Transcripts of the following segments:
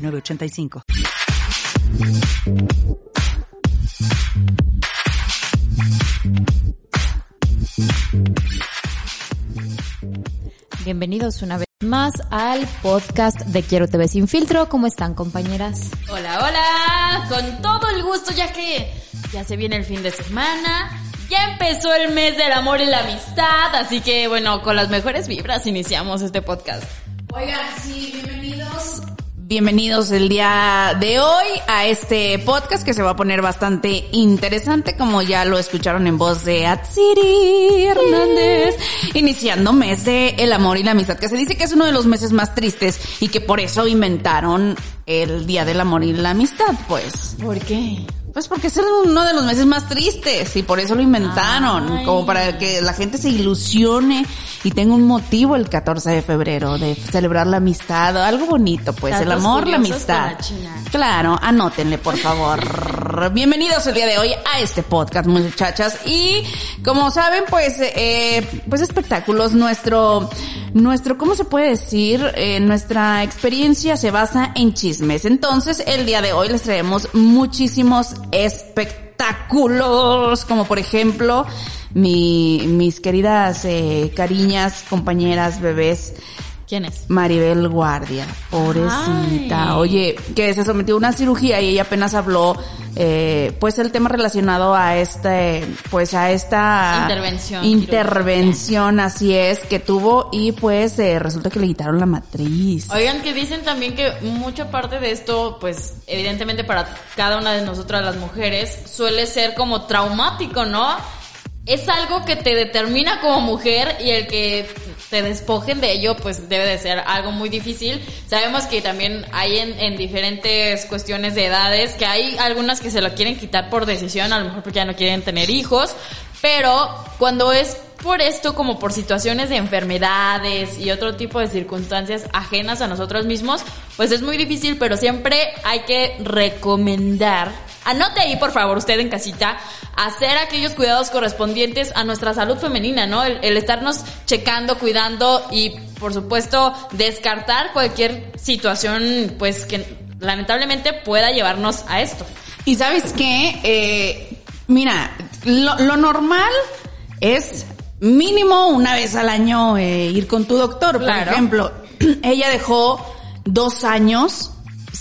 985. Bienvenidos una vez más al podcast de Quiero TV Sin Filtro. ¿Cómo están, compañeras? Hola, hola. Con todo el gusto, ya que ya se viene el fin de semana. Ya empezó el mes del amor y la amistad, así que bueno, con las mejores vibras iniciamos este podcast. Oigan, sí, bienvenidos Bienvenidos el día de hoy a este podcast que se va a poner bastante interesante, como ya lo escucharon en voz de Atsiri Hernández, iniciando mes de el amor y la amistad, que se dice que es uno de los meses más tristes y que por eso inventaron el día del amor y la amistad, pues. ¿Por qué? Pues porque es uno de los meses más tristes y por eso lo inventaron, como para que la gente se ilusione y tenga un motivo el 14 de febrero de celebrar la amistad, algo bonito, pues el amor, la amistad. claro, anótenle por favor. Bienvenidos el día de hoy a este podcast, muchachas. Y como saben, pues, eh, pues espectáculos, nuestro, nuestro, ¿cómo se puede decir? Eh, nuestra experiencia se basa en chismes. Entonces, el día de hoy les traemos muchísimos espectáculos, como por ejemplo, mi, mis queridas eh, cariñas, compañeras, bebés, ¿Quién es? Maribel Guardia, pobrecita. Oye, que se sometió a una cirugía y ella apenas habló, eh, pues el tema relacionado a este, pues a esta intervención, intervención, así es, que tuvo y pues eh, resulta que le quitaron la matriz. Oigan, que dicen también que mucha parte de esto, pues evidentemente para cada una de nosotras las mujeres, suele ser como traumático, ¿no? Es algo que te determina como mujer y el que te despojen de ello, pues debe de ser algo muy difícil. Sabemos que también hay en, diferentes cuestiones de edades, que hay algunas que se lo quieren quitar por decisión, a lo mejor porque ya no quieren tener hijos, pero cuando es por esto como por situaciones de enfermedades y otro tipo de circunstancias ajenas a nosotros mismos, pues es muy difícil, pero siempre hay que recomendar Anote ahí, por favor, usted en casita, hacer aquellos cuidados correspondientes a nuestra salud femenina, ¿no? El, estarnos checando, cuidando y, por supuesto, descartar cualquier situación, pues, que lamentablemente pueda llevarnos a esto. Y sabes qué, eh, mira, lo, normal es mínimo una vez al año eh, ir con tu doctor. Por ejemplo, ella dejó dos años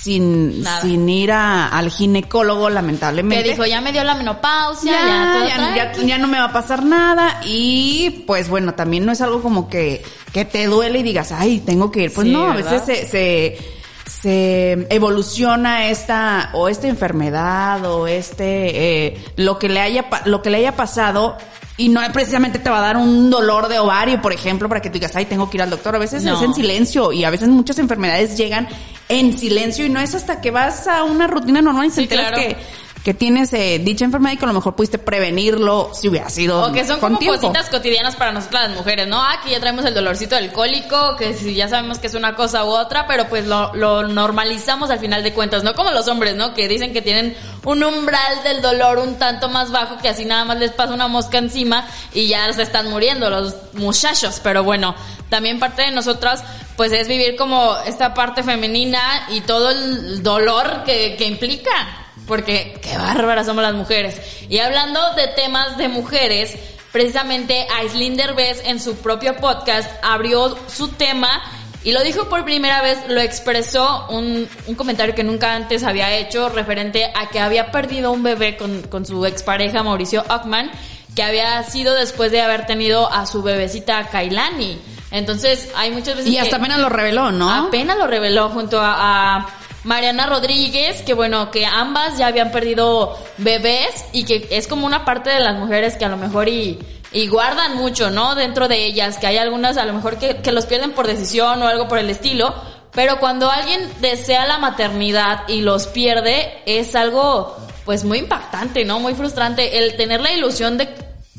sin, sin ir al ginecólogo, lamentablemente. Que dijo, ya me dio la menopausia, ya, ya, no me va a pasar nada. Y pues bueno, también no es algo como que, que te duele y digas, ay, tengo que ir. Pues no, a veces se, se, se, evoluciona esta, o esta enfermedad, o este, eh, lo que le haya, lo que le haya pasado y no precisamente te va a dar un dolor de ovario, por ejemplo, para que tú digas, ay, tengo que ir al doctor. A veces es en silencio y a veces muchas enfermedades llegan en silencio y no es hasta que vas a una rutina normal y se enteras que que tienes eh, dicha enfermedad y que a lo mejor pudiste prevenirlo si hubiera sido. O que son como cositas cotidianas para nosotras las mujeres, ¿no? Aquí ya traemos el dolorcito del cólico, que si ya sabemos que es una cosa u otra, pero pues lo, lo normalizamos al final de cuentas, no como los hombres, ¿no? Que dicen que tienen un umbral del dolor un tanto más bajo que así nada más les pasa una mosca encima y ya se están muriendo los muchachos, pero bueno, también parte de nosotras pues es vivir como esta parte femenina y todo el dolor que, que implica porque qué bárbaras somos las mujeres. Y hablando de temas de mujeres, precisamente Aislinn Derbez en su propio podcast abrió su tema y lo dijo por primera vez, lo expresó un, un, comentario que nunca antes había hecho referente a que había perdido un bebé con, con su expareja Mauricio Ockman, que había sido después de haber tenido a su bebecita Kailani. Entonces, hay muchas veces. Y hasta apenas lo reveló, ¿no? Apenas lo reveló junto a Mariana Rodríguez, que bueno, que ambas ya habían perdido bebés y que es como una parte de las mujeres que a lo mejor y, y guardan mucho, ¿no? Dentro de ellas, que hay algunas a lo mejor que, que los pierden por decisión o algo por el estilo, Pero cuando alguien desea la maternidad y los pierde, es algo pues muy impactante, ¿no? Muy frustrante. El tener la ilusión de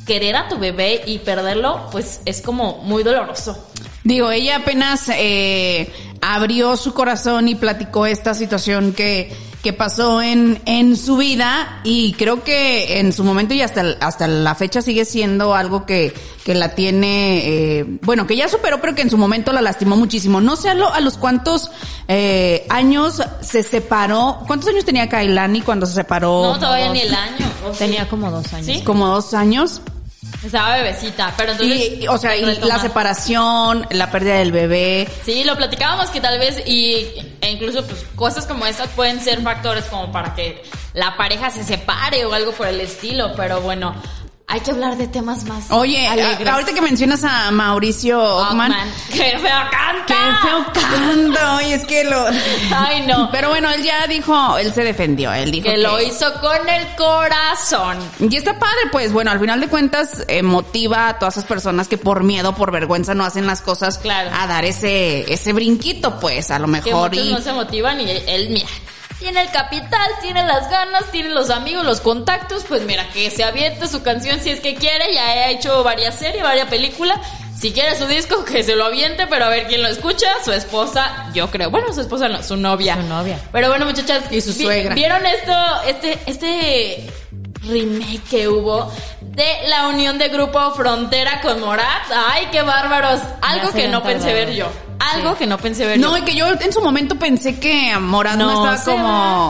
querer a tu bebé y perderlo, pues es como muy doloroso. Digo, ella apenas eh, abrió su corazón y platicó esta situación que, que pasó en, en su vida y creo que en su momento y hasta, hasta la fecha sigue siendo algo que, que la tiene, eh, bueno, que ya superó, pero que en su momento la lastimó muchísimo. No sé a, lo- a los cuántos eh, años se separó. ¿Cuántos años tenía Kailani cuando se separó? No, todavía ni el año. Tenía como dos años. ¿Sí? Como dos años. Estaba bebecita, pero entonces... Y, o sea, y la separación, la pérdida del bebé. Sí, lo platicábamos que tal vez y e incluso pues cosas como estas pueden ser factores como para que la pareja se separe o algo por el estilo, pero bueno, hay que hablar de temas más Oye, alegres. ahorita que mencionas a Mauricio Ockman, Ockman. ¡Qué feo canta! qué feo canta, oye, es que lo... Ay, no. Pero bueno, él ya dijo, él se defendió, él dijo Que lo hizo con el corazón. Y está padre, pues bueno, al final de cuentas eh, motiva a todas esas personas que por miedo, por vergüenza no hacen las cosas Claro. a dar ese ese brinquito, pues a lo Que mejor muchos y no se motivan y él, mira, tiene el capital, tiene las ganas, tiene los amigos, los contactos, pues mira, que se aviente su canción si es que quiere, ya ha hecho varias series, varias películas. Si quiere su disco, que se lo aviente, pero a ver quién lo escucha, su esposa, yo creo. Bueno, su esposa no, su novia. Su novia. Pero bueno, muchachas. Y su suegra. ¿Vieron esto, este, este remake que hubo de la unión de Grupo Frontera con Morat? Ay, qué bárbaros. Algo que no pensé ver yo. Algo Sí. que no pensé ver. No, y que yo en su momento pensé que Morat no, estaba como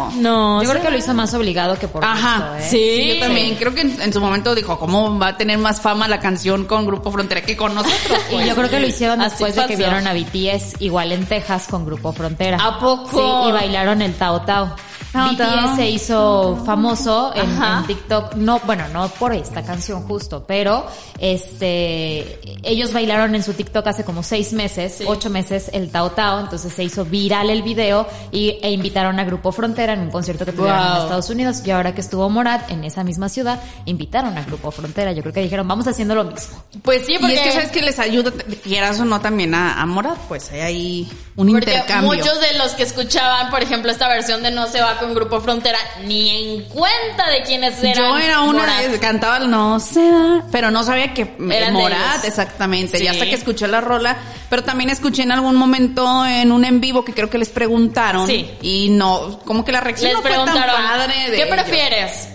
va. No, Yo creo que lo hizo más obligado que por Ajá, gusto, ¿eh? sí. yo también. Creo que en, en su momento dijo, ¿cómo va a tener más fama la canción con Grupo Frontera que con nosotros? Y yo creo que lo hicieron Así después de que vieron a BTS igual en Texas con Grupo Frontera. ¿A poco? Sí, y bailaron el Tao Tao. Tao BTS se hizo famoso en, TikTok, no, bueno, no por esta canción justo, pero este, ellos bailaron en su TikTok hace como seis meses, Sí. ocho meses el Tao Tao, entonces se hizo viral el video y, e invitaron a Grupo Frontera en un concierto que tuvieron en. Estados Unidos y ahora que estuvo Morat en esa misma ciudad, invitaron a Grupo Frontera, yo creo que dijeron, vamos haciendo lo mismo. Pues sí, Y porque... es que sabes que les ayuda, quieras o no, también a, a Morat, pues hay ahí un Porque intercambio. muchos de los que escuchaban, por ejemplo, esta versión de No se va con Grupo Frontera, ni en cuenta de quiénes eran. Yo era una Morat. que cantaba el no va, pero no sabía que Eran de Morat, exactamente. Sí. Y hasta que escuché la rola, pero también escuché en algún momento en un en vivo que creo que les preguntaron. Sí. Y no, como que la reacción Les no fue tan preguntaron, padre de ¿qué ellos. prefieres?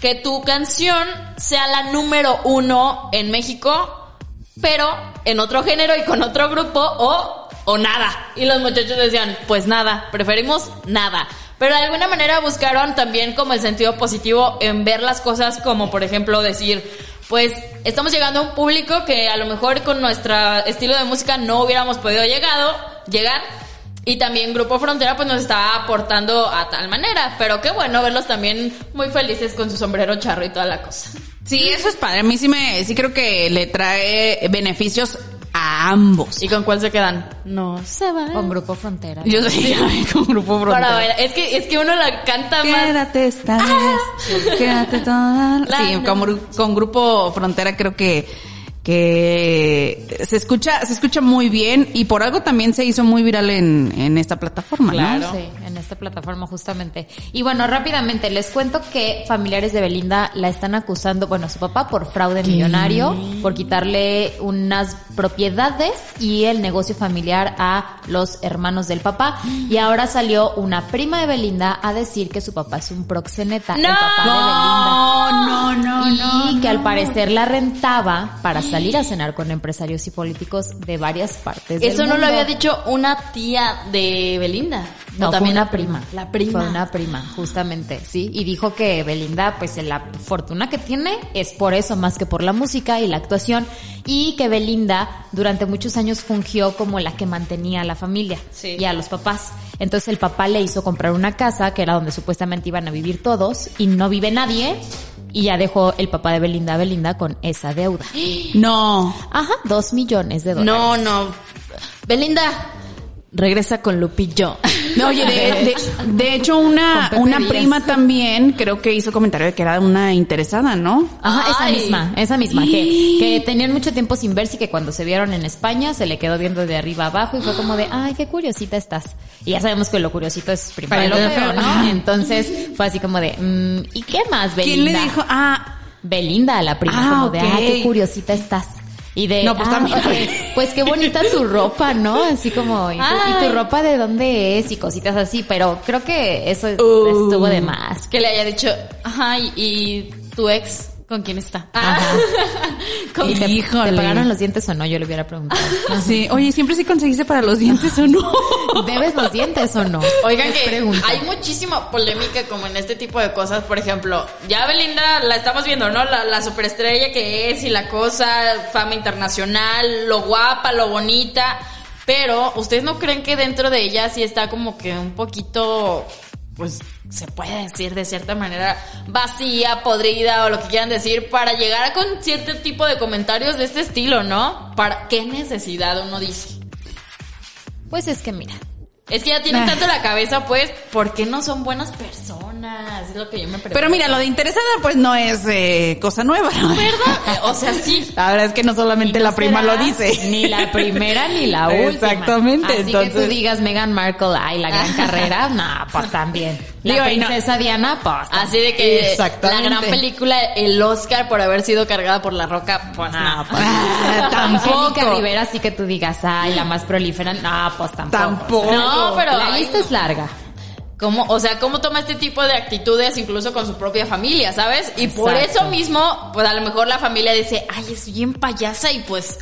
¿Que tu canción sea la número uno en México, pero en otro género y con otro grupo o, o nada? Y los muchachos decían, pues nada, preferimos nada. Pero de alguna manera buscaron también como el sentido positivo en ver las cosas como por ejemplo decir, pues estamos llegando a un público que a lo mejor con nuestro estilo de música no hubiéramos podido llegar. Y también Grupo Frontera pues nos está aportando a tal manera. Pero qué bueno verlos también muy felices con su sombrero charro y toda la cosa. Sí, eso es padre. A mí sí me, sí creo que le trae beneficios a ambos. ¿Y con cuál se quedan? No se va. Con Grupo Frontera. Yo sí, con Grupo Para Frontera. bailar. Es que, es que uno la canta más. Quédate esta vez, quédate toda. La Sí, con, con Grupo Frontera creo que que se escucha se escucha muy bien y por algo también se hizo muy viral en, en esta plataforma, Claro. ¿no? Sí, en esta plataforma justamente. Y bueno, rápidamente les cuento que familiares de Belinda la están acusando, bueno, a su papá por fraude millonario, por quitarle unas propiedades y el negocio familiar a los hermanos del papá. Y ahora salió una prima de Belinda a decir que su papá es un proxeneta, el papá de Belinda. No, no, no. Y que al parecer la rentaba para salir a cenar con empresarios y políticos de varias partes del Eso no lo había dicho una tía de Belinda. No, O fue una prima. La prima. Fue una prima, justamente, sí. Y dijo que Belinda, pues la fortuna que tiene es por eso, más que por la música y la actuación. Y que Belinda durante muchos años fungió como la que mantenía a la familia Sí. y a los papás. Entonces el papá le hizo comprar una casa, que era donde supuestamente iban a vivir todos, y no vive nadie. Y ya dejó el papá de Belinda a Belinda con esa deuda. No. Ajá, dos millones de dólares. No, no. Belinda, regresa con Lupillo. No, oye, de, de, de hecho, una, una prima también creo que hizo comentario de que era una interesada, ¿no? Ajá, esa Ay. misma, esa misma, que, que tenían mucho tiempo sin verse y que cuando se vieron en España se le quedó viendo de arriba abajo y fue como de, ay, qué curiosita estás. Y ya sabemos que lo curiosito es primero lo feo, ¿no? Entonces fue así como de, mm, ¿y qué más, Belinda? ¿Quién le dijo? Ah, Belinda la prima, Ah, como de, ay, qué curiosita estás. Y de, No, pues "Ah, también. pues qué bonita tu ropa, ¿no? Así como, ¿y tu, y tu ropa de dónde es? Y cositas así, pero creo que eso Uh. estuvo de más. Que le haya dicho, ajá, y, y tu ex, ¿con quién está? Ajá. ¿Con ¿Y te, te pagaron los dientes o no? Yo le hubiera preguntado. sí. Oye, ¿siempre sí conseguiste para los dientes o no? ¿Debes los dientes o no? Oigan que pregunta. hay muchísima polémica como en este tipo de cosas. Por ejemplo, ya Belinda la estamos viendo, ¿no? La, la superestrella que es y la cosa, fama internacional, lo guapa, lo bonita. Pero, ¿ustedes no creen que dentro de ella sí está como que un poquito, pues, se puede decir de cierta manera, vacía, podrida o lo que quieran decir, para llegar a con cierto tipo de comentarios de este estilo, ¿no? ¿Para qué necesidad uno dice? Pues es que mira, Es que ya tienen Ay. tanto la cabeza, pues, ¿por qué no son buenas personas? Es lo que yo me pregunto. Pero mira, lo de interesada pues no es eh, cosa nueva, ¿no? ¿verdad? O sea, sí. La verdad es que no solamente no la prima lo dice. Ni la primera ni la última. Exactamente, Así que tú digas Meghan Markle, ay, la gran carrera, no, pues también. La Digo, y no- princesa Diana, pues también. Así de que la gran película, el Oscar por haber sido cargada por la roca, pues no. pues, Ah, Angélica tampoco. Rivera, sí que tú digas, ay, la más prolífera, no, pues tampoco. Tampoco. No, pero La lista es larga. ¿Cómo, o sea, cómo toma este tipo de actitudes incluso con su propia familia, ¿sabes? Y por eso mismo, pues a lo mejor la familia dice, ay, es bien payasa y pues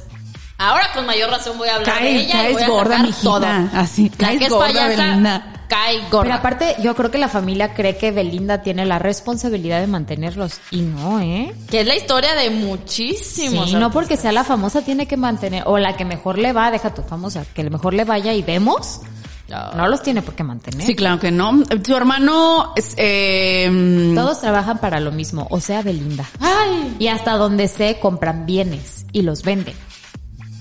ahora con mayor razón voy a hablar de Cae, ella y caes voy a gorda, mijita. todo. Así, La caes que es gorda, payasa, Belinda. cae gorda. Pero aparte, yo creo que la familia cree que Belinda tiene la responsabilidad de mantenerlos. Y no, ¿eh? Que es la historia de muchísimos. Sí, no porque sea la famosa tiene que mantener, o la que mejor le va, deja tu famosa, que mejor le vaya y vemos, no los tiene por qué mantener. Sí, claro que no. Su hermano es, eh, Todos trabajan para lo mismo, o sea, Belinda. Ay. Y hasta donde sé, compran bienes y los venden.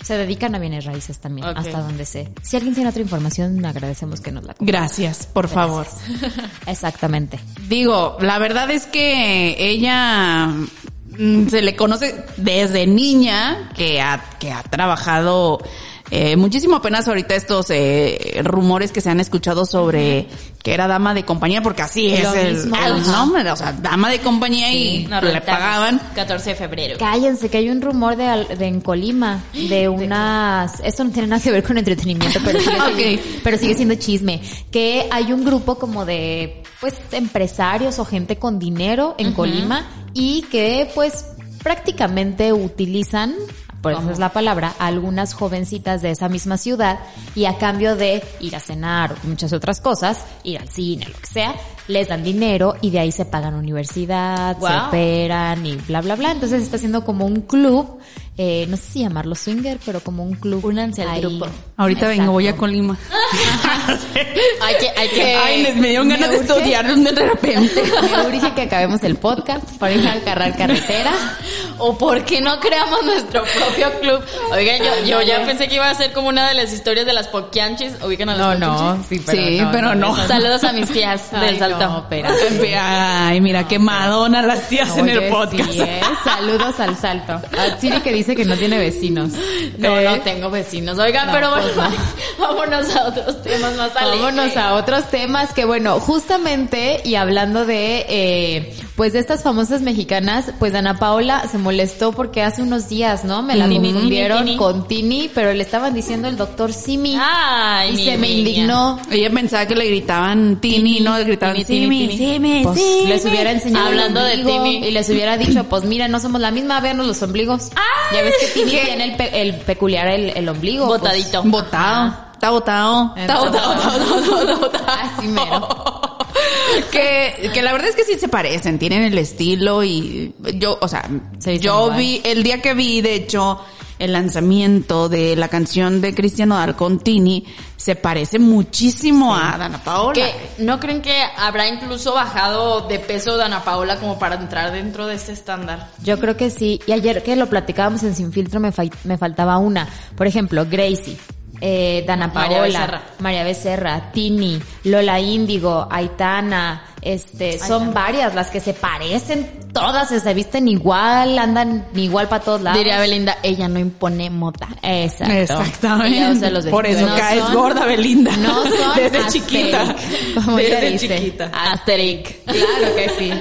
Se dedican a bienes raíces también, hasta donde sé. Si alguien tiene otra información, agradecemos que nos la. Gracias, por favor. Exactamente. Digo, la verdad es que ella mm, se le conoce desde niña que ha, que ha trabajado eh, muchísimo apenas ahorita estos eh, rumores que se han escuchado sobre que era dama de compañía, porque así es Lo el, mismo. el Ajá. nombre, o sea, dama de compañía y le pagaban. 14 de febrero. Cállense, que hay un rumor de, al- de en Colima, de unas... Esto no tiene nada que ver con entretenimiento, pero sigue, Ok. siendo, pero sigue siendo chisme. Que hay un grupo como de, pues, empresarios o gente con dinero en Colima y que, pues, prácticamente utilizan, por eso es la palabra, a algunas jovencitas de esa misma ciudad y a cambio de ir a cenar o muchas otras cosas, ir al cine, lo que sea, les dan dinero y de ahí se pagan universidad, se Wow. operan y bla, bla, bla. Entonces está haciendo como un club, eh, no sé si llamarlo swinger, pero como un club. Únanse al grupo. Ahorita vengo, voy a. Colima. Hay que, hay que. Ay, me dieron ganas de estudiar de repente. Me urge que acabemos el podcast para ir a agarrar carretera. O por qué no creamos nuestro propio club. Oigan, yo, yo ya pensé que iba a ser como una de las historias de las poquianchis. Ubican a las poquianchis? sí, Sí, pero no. Saludos a mis tías Ay, del Salto. no, pero- Ay, mira qué madonna las tías en el podcast. sí, ¿eh? Saludos al salto. A Siri que dice que no tiene vecinos. No, ¿Eh? no tengo vecinos. Oigan, No, pero bueno, no. vámonos a otros temas más alegres. Vámonos a otros temas que bueno, justamente y hablando de eh, pues de estas famosas mexicanas, pues Ana Paola se molestó porque hace unos días, ¿no? Me la Tini, confundieron Tini, Tini. con Tini, pero le estaban diciendo el doctor Simi Ay, y mi se me indignó. Ella pensaba que le gritaban Tini, ¿no? Le gritaban Tini, Tini, Simi, Tini. Simi, Pues Simi. les hubiera enseñado Hablando el de Tini. y les hubiera dicho, pues mira, no somos la misma, veanos los ombligos. Ya ves que Tini tiene el, pe- el peculiar el, el ombligo. pues. Botadito. Botado. Está botado. Está botado. Así mero. Que, que la verdad es que sí se parecen, tienen el estilo y yo, o sea, yo igual. vi, el día que vi, de hecho, el lanzamiento de la canción de Cristiano Dal con Tini, se parece muchísimo a Dana Paola. Que ¿No creen que habrá incluso bajado de peso Dana Paola como para entrar dentro de este estándar? Yo creo que sí. Y ayer que lo platicábamos en Sin Filtro me, fa- me faltaba una. Por ejemplo, Gracie. Eh, Dana María Paola, Becerra. María Becerra, Tini, Lola Índigo, Aitana, este, son varias las que se parecen, todas se visten igual, andan igual para todos lados. Diría Belinda, ella no impone moda. Exacto. Exactamente. Ella usa los Por eso vestidos. caes son- gorda, Belinda. No son Desde chiquita. como ella Desde dice. chiquita. Asterix. Claro que sí.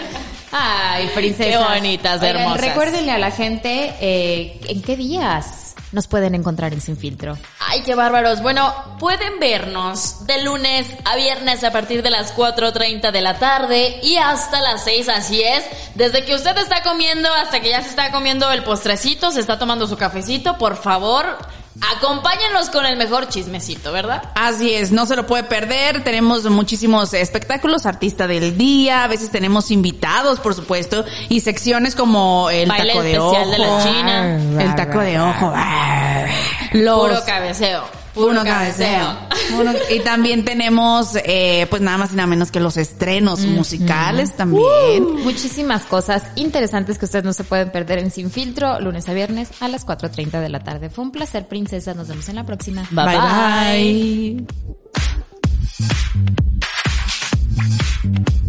Ay, princesas. Qué bonitas, Oigan, hermosas. Recuérdenle a la gente eh, en qué días nos pueden encontrar en Sin Filtro. Ay, qué bárbaros. Bueno, pueden vernos de lunes a viernes a partir de las 4.30 de la tarde y hasta las 6, así es. Desde que usted está comiendo hasta que ya se está comiendo el postrecito, se está tomando su cafecito, por favor, acompáñenos con el mejor chismecito, ¿verdad? Así es, no se lo puede perder. Tenemos muchísimos espectáculos, artista del día, a veces tenemos invitados, por supuesto, y secciones como el Baile taco de especial ojo, de la China. el taco de ojo, los Puro cabeceo. puro Puro cabeceo. cabeceo. Y también tenemos, eh, pues nada más y nada menos que los estrenos musicales también. Muchísimas cosas interesantes que ustedes no se pueden perder en Sin Filtro, lunes a viernes a las 4.30 de la tarde. Fue un placer, princesa. Nos vemos en la próxima. Bye, bye. bye.